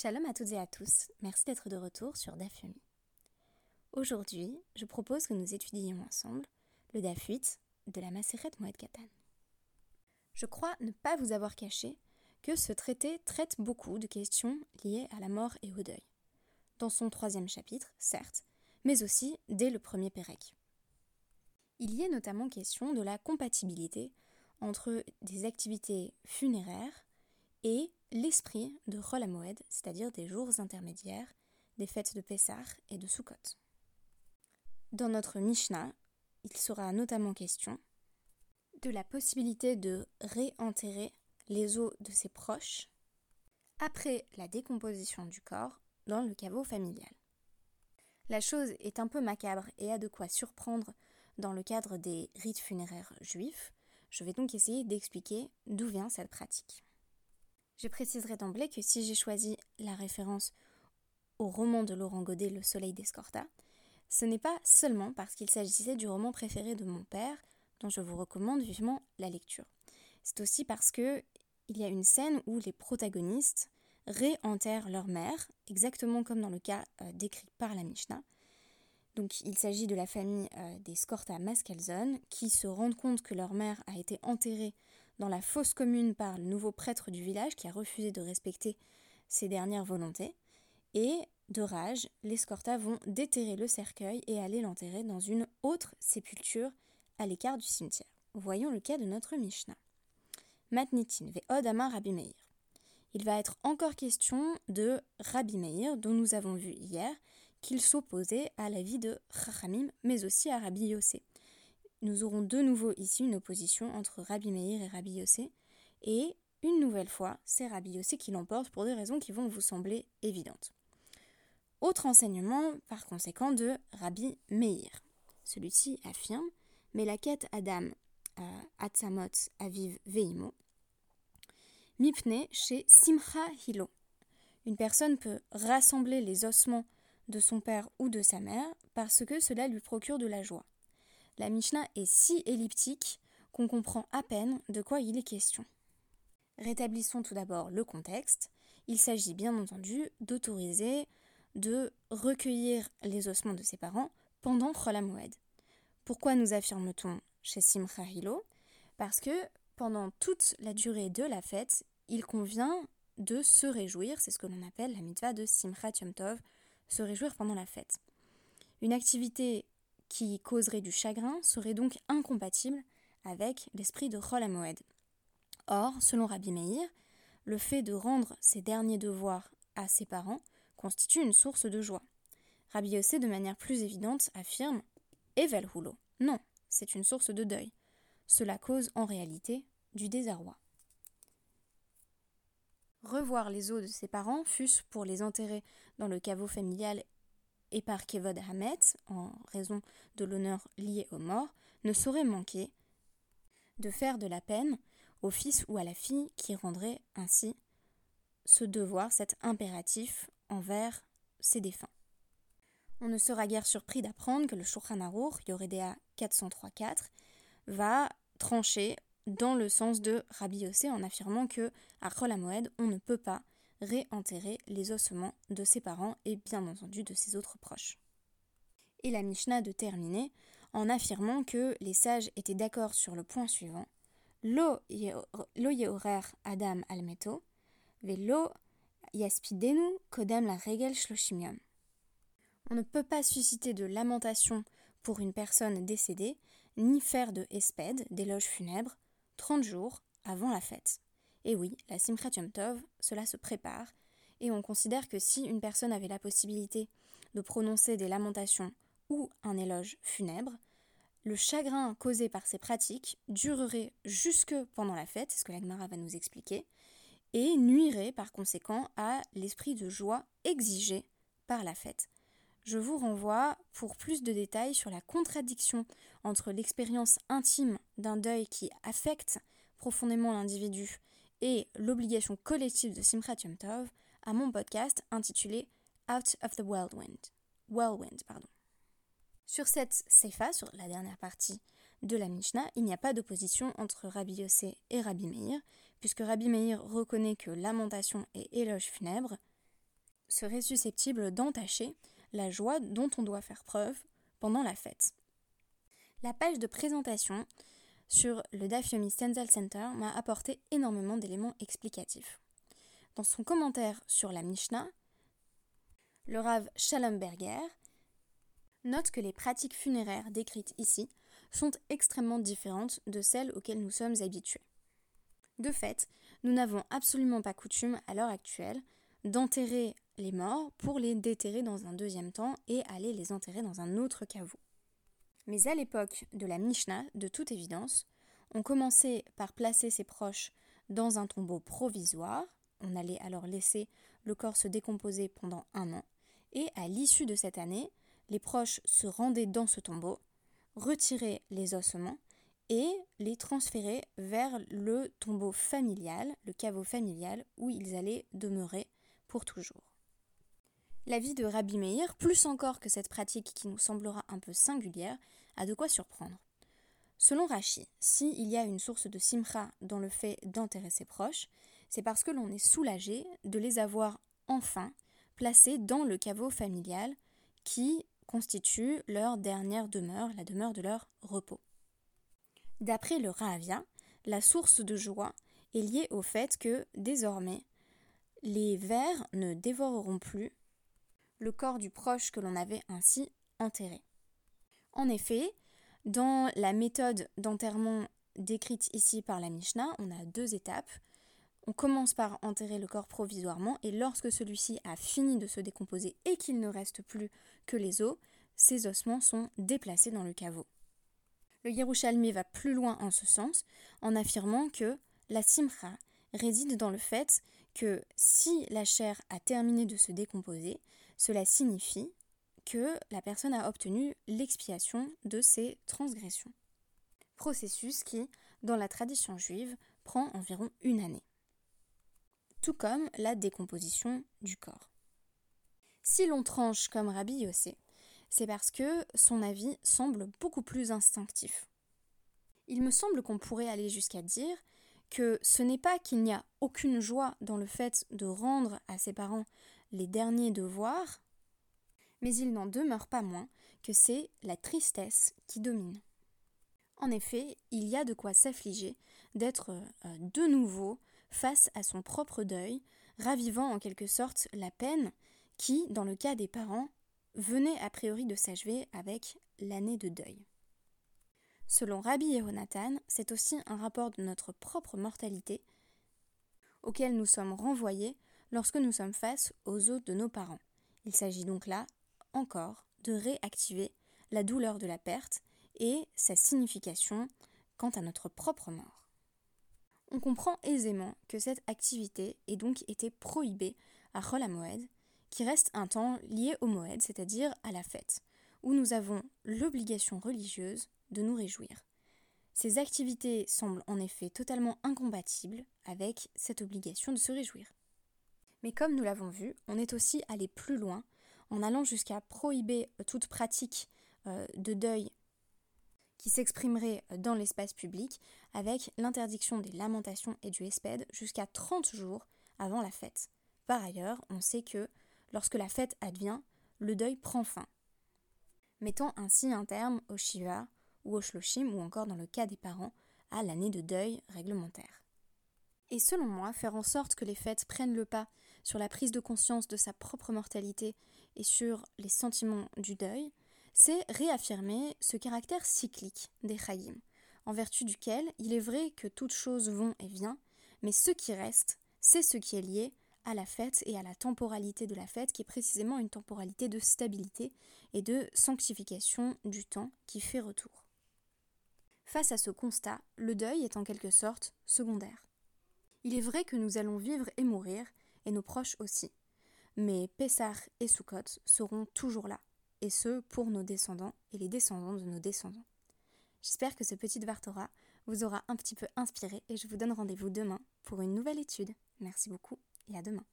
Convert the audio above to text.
Shalom à toutes et à tous, merci d'être de retour sur Dafumi. Aujourd'hui, je propose que nous étudions ensemble le Daf 8 de la Maseret Moed Katan. Je crois ne pas vous avoir caché que ce traité traite beaucoup de questions liées à la mort et au deuil. Dans son troisième chapitre, certes, mais aussi dès le premier Pérec. Il y est notamment question de la compatibilité entre des activités funéraires et l'esprit de Rol c'est-à-dire des jours intermédiaires, des fêtes de Pessah et de Sukkot. Dans notre Mishnah, il sera notamment question de la possibilité de réenterrer les os de ses proches après la décomposition du corps dans le caveau familial. La chose est un peu macabre et a de quoi surprendre dans le cadre des rites funéraires juifs. Je vais donc essayer d'expliquer d'où vient cette pratique. Je préciserai d'emblée que si j'ai choisi la référence au roman de Laurent Godet, Le Soleil d'Escorta, ce n'est pas seulement parce qu'il s'agissait du roman préféré de mon père, dont je vous recommande vivement la lecture. C'est aussi parce que il y a une scène où les protagonistes réenterrent leur mère, exactement comme dans le cas euh, décrit par la Mishnah. Donc il s'agit de la famille euh, des Scorta Maskelzon qui se rendent compte que leur mère a été enterrée dans la fosse commune par le nouveau prêtre du village qui a refusé de respecter ses dernières volontés. Et, de rage, les Scorta vont déterrer le cercueil et aller l'enterrer dans une autre sépulture à l'écart du cimetière. Voyons le cas de notre Mishnah. Matnitin ve Odama Rabbi Meir. Il va être encore question de Rabbi Meir, dont nous avons vu hier qu'il s'opposait à la vie de Chachamim, mais aussi à Rabbi Yossé nous aurons de nouveau ici une opposition entre Rabbi Meir et Rabbi Yossé, et une nouvelle fois, c'est Rabbi Yossé qui l'emporte pour des raisons qui vont vous sembler évidentes. Autre enseignement, par conséquent, de Rabbi Meir. Celui-ci affirme Mais la quête Adam euh, Atzamot Aviv Veimo, Mipne chez Simcha Hilo. Une personne peut rassembler les ossements de son père ou de sa mère parce que cela lui procure de la joie la Mishnah est si elliptique qu'on comprend à peine de quoi il est question. Rétablissons tout d'abord le contexte. Il s'agit bien entendu d'autoriser de recueillir les ossements de ses parents pendant Chol Pourquoi nous affirme-t-on chez Simcha Hilo? Parce que pendant toute la durée de la fête, il convient de se réjouir, c'est ce que l'on appelle la mitzvah de Simchat Yom Tov, se réjouir pendant la fête. Une activité qui causerait du chagrin serait donc incompatible avec l'esprit de Chol Or, selon Rabbi Meir, le fait de rendre ses derniers devoirs à ses parents constitue une source de joie. Rabbi Yossé, de manière plus évidente, affirme Evel Hulo. Non, c'est une source de deuil. Cela cause en réalité du désarroi. Revoir les os de ses parents, fût-ce pour les enterrer dans le caveau familial et par Kevod Hamet, en raison de l'honneur lié aux morts, ne saurait manquer de faire de la peine au fils ou à la fille qui rendrait ainsi ce devoir, cet impératif envers ses défunts. On ne sera guère surpris d'apprendre que le Shulchan Aruch, Yoredea 403.4, va trancher dans le sens de Rabbi Yossé en affirmant que à Chol on ne peut pas réenterrer les ossements de ses parents et bien entendu de ses autres proches. Et la Mishnah de terminer en affirmant que les sages étaient d'accord sur le point suivant Lo yeorer Adam almeto, lo yaspidenu kodem la regel shloshimium. On ne peut pas susciter de lamentation pour une personne décédée, ni faire de espède, d'éloge funèbre, 30 jours avant la fête. Et oui, la Simchat Tov, cela se prépare, et on considère que si une personne avait la possibilité de prononcer des lamentations ou un éloge funèbre, le chagrin causé par ces pratiques durerait jusque pendant la fête, ce que l'Agmara va nous expliquer, et nuirait par conséquent à l'esprit de joie exigé par la fête. Je vous renvoie pour plus de détails sur la contradiction entre l'expérience intime d'un deuil qui affecte profondément l'individu et l'obligation collective de Simchat Yom Tov à mon podcast intitulé Out of the Whirlwind. Whirlwind pardon. Sur cette Seifa, sur la dernière partie de la Mishnah, il n'y a pas d'opposition entre Rabbi Yossé et Rabbi Meir, puisque Rabbi Meir reconnaît que lamentation et éloge funèbre serait susceptible d'entacher la joie dont on doit faire preuve pendant la fête. La page de présentation sur le Daf Yomi Stenzel Center m'a apporté énormément d'éléments explicatifs. Dans son commentaire sur la Mishnah, le Rav Schallenberger note que les pratiques funéraires décrites ici sont extrêmement différentes de celles auxquelles nous sommes habitués. De fait, nous n'avons absolument pas coutume à l'heure actuelle d'enterrer les morts pour les déterrer dans un deuxième temps et aller les enterrer dans un autre caveau. Mais à l'époque de la Mishnah, de toute évidence, on commençait par placer ses proches dans un tombeau provisoire, on allait alors laisser le corps se décomposer pendant un an, et à l'issue de cette année, les proches se rendaient dans ce tombeau, retiraient les ossements et les transféraient vers le tombeau familial, le caveau familial, où ils allaient demeurer pour toujours. L'avis de Rabbi Meir, plus encore que cette pratique qui nous semblera un peu singulière, a de quoi surprendre. Selon Rachi, s'il y a une source de simcha dans le fait d'enterrer ses proches, c'est parce que l'on est soulagé de les avoir enfin placés dans le caveau familial qui constitue leur dernière demeure, la demeure de leur repos. D'après le Rahavia, la source de joie est liée au fait que, désormais, les vers ne dévoreront plus le corps du proche que l'on avait ainsi enterré. En effet, dans la méthode d'enterrement décrite ici par la Mishnah, on a deux étapes. On commence par enterrer le corps provisoirement et lorsque celui-ci a fini de se décomposer et qu'il ne reste plus que les os, ces ossements sont déplacés dans le caveau. Le Yerushalmi va plus loin en ce sens en affirmant que la simcha réside dans le fait que si la chair a terminé de se décomposer, cela signifie que la personne a obtenu l'expiation de ses transgressions. Processus qui, dans la tradition juive, prend environ une année. Tout comme la décomposition du corps. Si l'on tranche comme Rabbi Yossé, c'est parce que son avis semble beaucoup plus instinctif. Il me semble qu'on pourrait aller jusqu'à dire que ce n'est pas qu'il n'y a aucune joie dans le fait de rendre à ses parents les derniers devoirs, mais il n'en demeure pas moins que c'est la tristesse qui domine. En effet, il y a de quoi s'affliger d'être euh, de nouveau face à son propre deuil, ravivant en quelque sorte la peine qui, dans le cas des parents, venait a priori de s'achever avec l'année de deuil. Selon Rabbi Yehonatan, c'est aussi un rapport de notre propre mortalité auquel nous sommes renvoyés lorsque nous sommes face aux os de nos parents. Il s'agit donc là, encore, de réactiver la douleur de la perte et sa signification quant à notre propre mort. On comprend aisément que cette activité ait donc été prohibée à Chol qui reste un temps lié au Moed, c'est-à-dire à la fête, où nous avons l'obligation religieuse de nous réjouir. Ces activités semblent en effet totalement incompatibles avec cette obligation de se réjouir. Mais comme nous l'avons vu, on est aussi allé plus loin en allant jusqu'à prohiber toute pratique euh, de deuil qui s'exprimerait dans l'espace public avec l'interdiction des lamentations et du espède jusqu'à 30 jours avant la fête. Par ailleurs, on sait que lorsque la fête advient, le deuil prend fin, mettant ainsi un terme au Shiva ou au Shloshim ou encore dans le cas des parents à l'année de deuil réglementaire. Et selon moi, faire en sorte que les fêtes prennent le pas sur la prise de conscience de sa propre mortalité et sur les sentiments du deuil, c'est réaffirmer ce caractère cyclique des Chayim, en vertu duquel il est vrai que toutes choses vont et viennent, mais ce qui reste, c'est ce qui est lié à la fête et à la temporalité de la fête, qui est précisément une temporalité de stabilité et de sanctification du temps qui fait retour. Face à ce constat, le deuil est en quelque sorte secondaire. Il est vrai que nous allons vivre et mourir, et nos proches aussi. Mais Pessar et Sukkot seront toujours là, et ce pour nos descendants et les descendants de nos descendants. J'espère que ce petit Vartora vous aura un petit peu inspiré et je vous donne rendez-vous demain pour une nouvelle étude. Merci beaucoup et à demain.